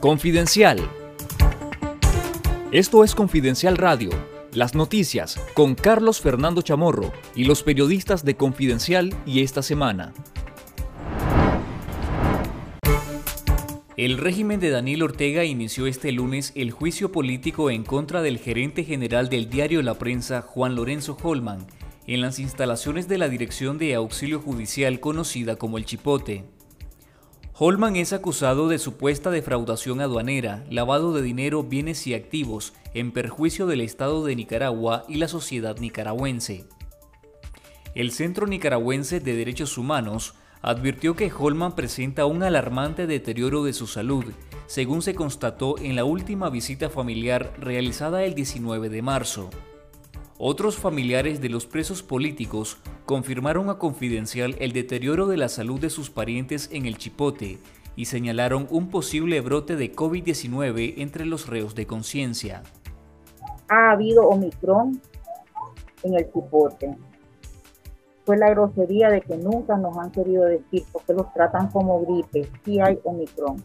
Confidencial. Esto es Confidencial Radio, las noticias con Carlos Fernando Chamorro y los periodistas de Confidencial y esta semana. El régimen de Daniel Ortega inició este lunes el juicio político en contra del gerente general del diario La Prensa, Juan Lorenzo Holman, en las instalaciones de la Dirección de Auxilio Judicial conocida como el Chipote. Holman es acusado de supuesta defraudación aduanera, lavado de dinero, bienes y activos en perjuicio del Estado de Nicaragua y la sociedad nicaragüense. El Centro Nicaragüense de Derechos Humanos advirtió que Holman presenta un alarmante deterioro de su salud, según se constató en la última visita familiar realizada el 19 de marzo. Otros familiares de los presos políticos confirmaron a Confidencial el deterioro de la salud de sus parientes en el Chipote y señalaron un posible brote de COVID-19 entre los reos de conciencia. Ha habido Omicron en el Chipote. Fue la grosería de que nunca nos han querido decir porque los tratan como gripe. Sí hay Omicron.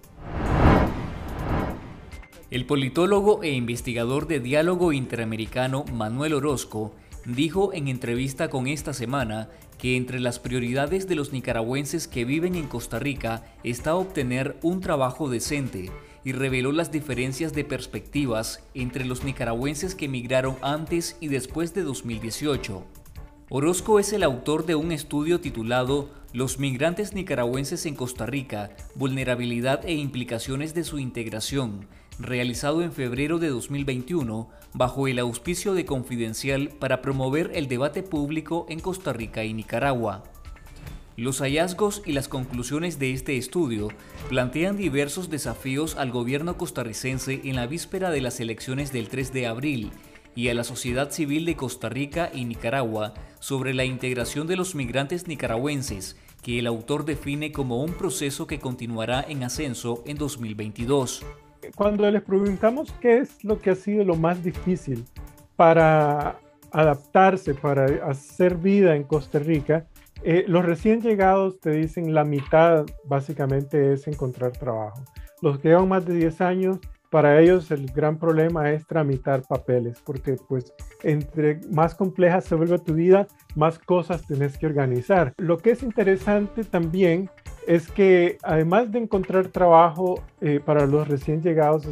El politólogo e investigador de diálogo interamericano Manuel Orozco dijo en entrevista con esta semana que entre las prioridades de los nicaragüenses que viven en Costa Rica está obtener un trabajo decente y reveló las diferencias de perspectivas entre los nicaragüenses que emigraron antes y después de 2018. Orozco es el autor de un estudio titulado Los migrantes nicaragüenses en Costa Rica, vulnerabilidad e implicaciones de su integración, realizado en febrero de 2021 bajo el auspicio de Confidencial para promover el debate público en Costa Rica y Nicaragua. Los hallazgos y las conclusiones de este estudio plantean diversos desafíos al gobierno costarricense en la víspera de las elecciones del 3 de abril y a la sociedad civil de Costa Rica y Nicaragua sobre la integración de los migrantes nicaragüenses, que el autor define como un proceso que continuará en ascenso en 2022 cuando les preguntamos qué es lo que ha sido lo más difícil para adaptarse, para hacer vida en Costa Rica, eh, los recién llegados te dicen la mitad básicamente es encontrar trabajo. Los que llevan más de 10 años, para ellos el gran problema es tramitar papeles, porque pues entre más compleja se vuelve tu vida, más cosas tienes que organizar. Lo que es interesante también es que además de encontrar trabajo eh, para los recién llegados,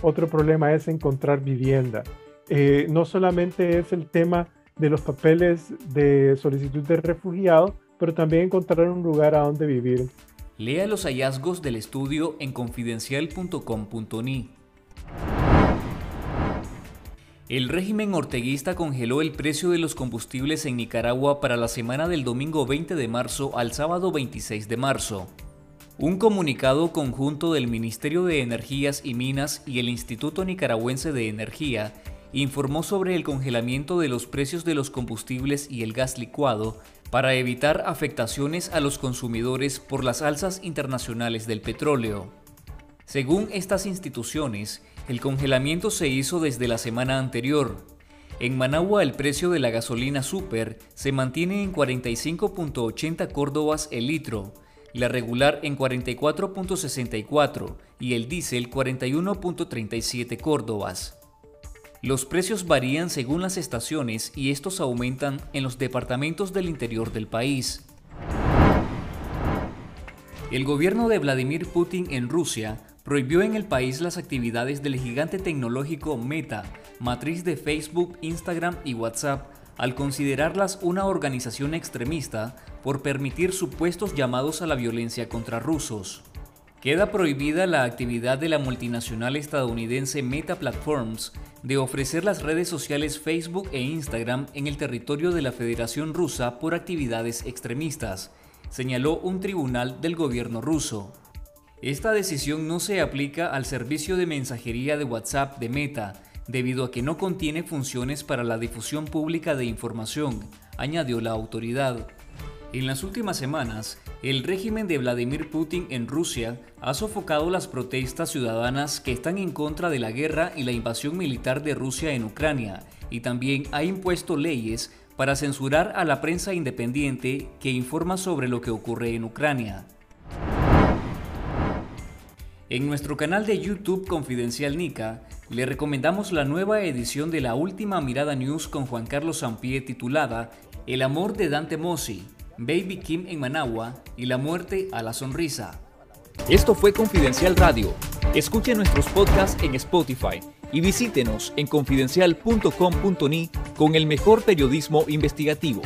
otro problema es encontrar vivienda. Eh, no solamente es el tema de los papeles de solicitud de refugiado, pero también encontrar un lugar a donde vivir. Lea los hallazgos del estudio en confidencial.com.ni. El régimen orteguista congeló el precio de los combustibles en Nicaragua para la semana del domingo 20 de marzo al sábado 26 de marzo. Un comunicado conjunto del Ministerio de Energías y Minas y el Instituto Nicaragüense de Energía informó sobre el congelamiento de los precios de los combustibles y el gas licuado para evitar afectaciones a los consumidores por las alzas internacionales del petróleo. Según estas instituciones, el congelamiento se hizo desde la semana anterior. En Managua el precio de la gasolina super se mantiene en 45.80 córdobas el litro, la regular en 44.64 y el diésel 41.37 córdobas. Los precios varían según las estaciones y estos aumentan en los departamentos del interior del país. El gobierno de Vladimir Putin en Rusia prohibió en el país las actividades del gigante tecnológico Meta, matriz de Facebook, Instagram y WhatsApp, al considerarlas una organización extremista por permitir supuestos llamados a la violencia contra rusos. Queda prohibida la actividad de la multinacional estadounidense Meta Platforms de ofrecer las redes sociales Facebook e Instagram en el territorio de la Federación Rusa por actividades extremistas, señaló un tribunal del gobierno ruso. Esta decisión no se aplica al servicio de mensajería de WhatsApp de Meta, debido a que no contiene funciones para la difusión pública de información, añadió la autoridad. En las últimas semanas, el régimen de Vladimir Putin en Rusia ha sofocado las protestas ciudadanas que están en contra de la guerra y la invasión militar de Rusia en Ucrania, y también ha impuesto leyes para censurar a la prensa independiente que informa sobre lo que ocurre en Ucrania. En nuestro canal de YouTube Confidencial Nica, le recomendamos la nueva edición de la última Mirada News con Juan Carlos Sampié titulada El amor de Dante Mossi, Baby Kim en Managua y la muerte a la sonrisa. Esto fue Confidencial Radio. Escuche nuestros podcasts en Spotify y visítenos en confidencial.com.ni con el mejor periodismo investigativo.